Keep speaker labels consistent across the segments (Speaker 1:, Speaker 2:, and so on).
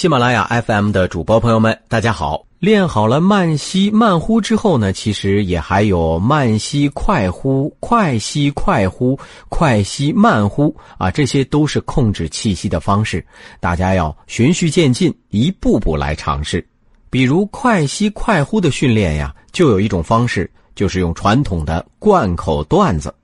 Speaker 1: 喜马拉雅 FM 的主播朋友们，大家好！练好了慢吸慢呼之后呢，其实也还有慢吸快呼、快吸快呼、快吸慢呼啊，这些都是控制气息的方式。大家要循序渐进，一步步来尝试。比如快吸快呼的训练呀，就有一种方式，就是用传统的贯口段子。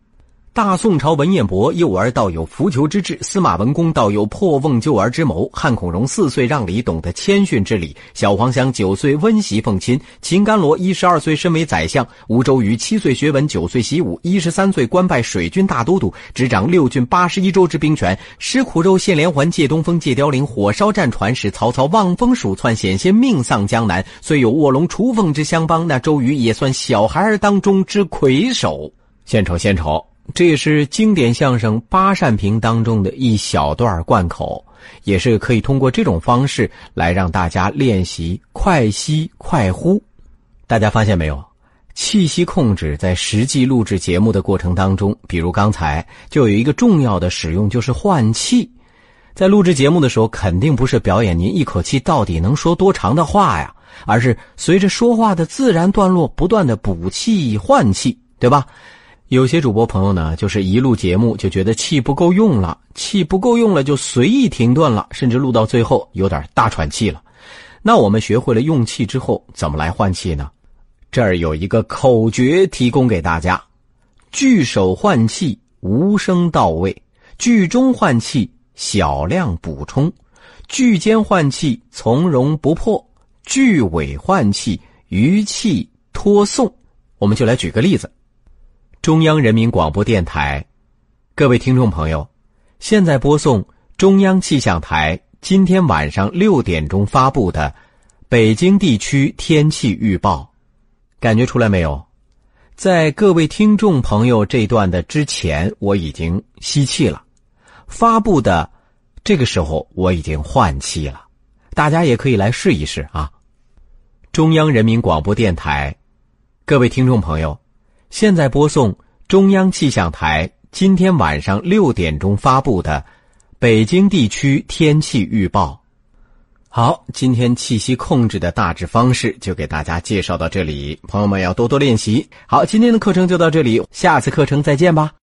Speaker 1: 大宋朝文彦博幼儿道有扶裘之志，司马文公道有破瓮救儿之谋。汉孔融四岁让梨，懂得谦逊之礼；小黄香九岁温习奉亲；秦甘罗一十二岁身为宰相；吴周瑜七岁学文，九岁习武，一十三岁官拜水军大都督，执掌六郡八十一州之兵权。食苦肉，献连环，借东风，借凋零，火烧战船，使曹操望风鼠窜，险些命丧江南。虽有卧龙雏凤之相帮，那周瑜也算小孩儿当中之魁首。献丑，献丑。这也是经典相声《八扇屏》当中的一小段贯口，也是可以通过这种方式来让大家练习快吸快呼。大家发现没有？气息控制在实际录制节目的过程当中，比如刚才就有一个重要的使用，就是换气。在录制节目的时候，肯定不是表演您一口气到底能说多长的话呀，而是随着说话的自然段落，不断的补气换气，对吧？有些主播朋友呢，就是一录节目就觉得气不够用了，气不够用了就随意停顿了，甚至录到最后有点大喘气了。那我们学会了用气之后，怎么来换气呢？这儿有一个口诀提供给大家：句首换气，无声到位；句中换气，小量补充；句间换气，从容不迫；句尾换气，余气托送。我们就来举个例子。中央人民广播电台，各位听众朋友，现在播送中央气象台今天晚上六点钟发布的北京地区天气预报。感觉出来没有？在各位听众朋友这段的之前，我已经吸气了；发布的这个时候，我已经换气了。大家也可以来试一试啊！中央人民广播电台，各位听众朋友。现在播送中央气象台今天晚上六点钟发布的北京地区天气预报。好，今天气息控制的大致方式就给大家介绍到这里，朋友们要多多练习。好，今天的课程就到这里，下次课程再见吧。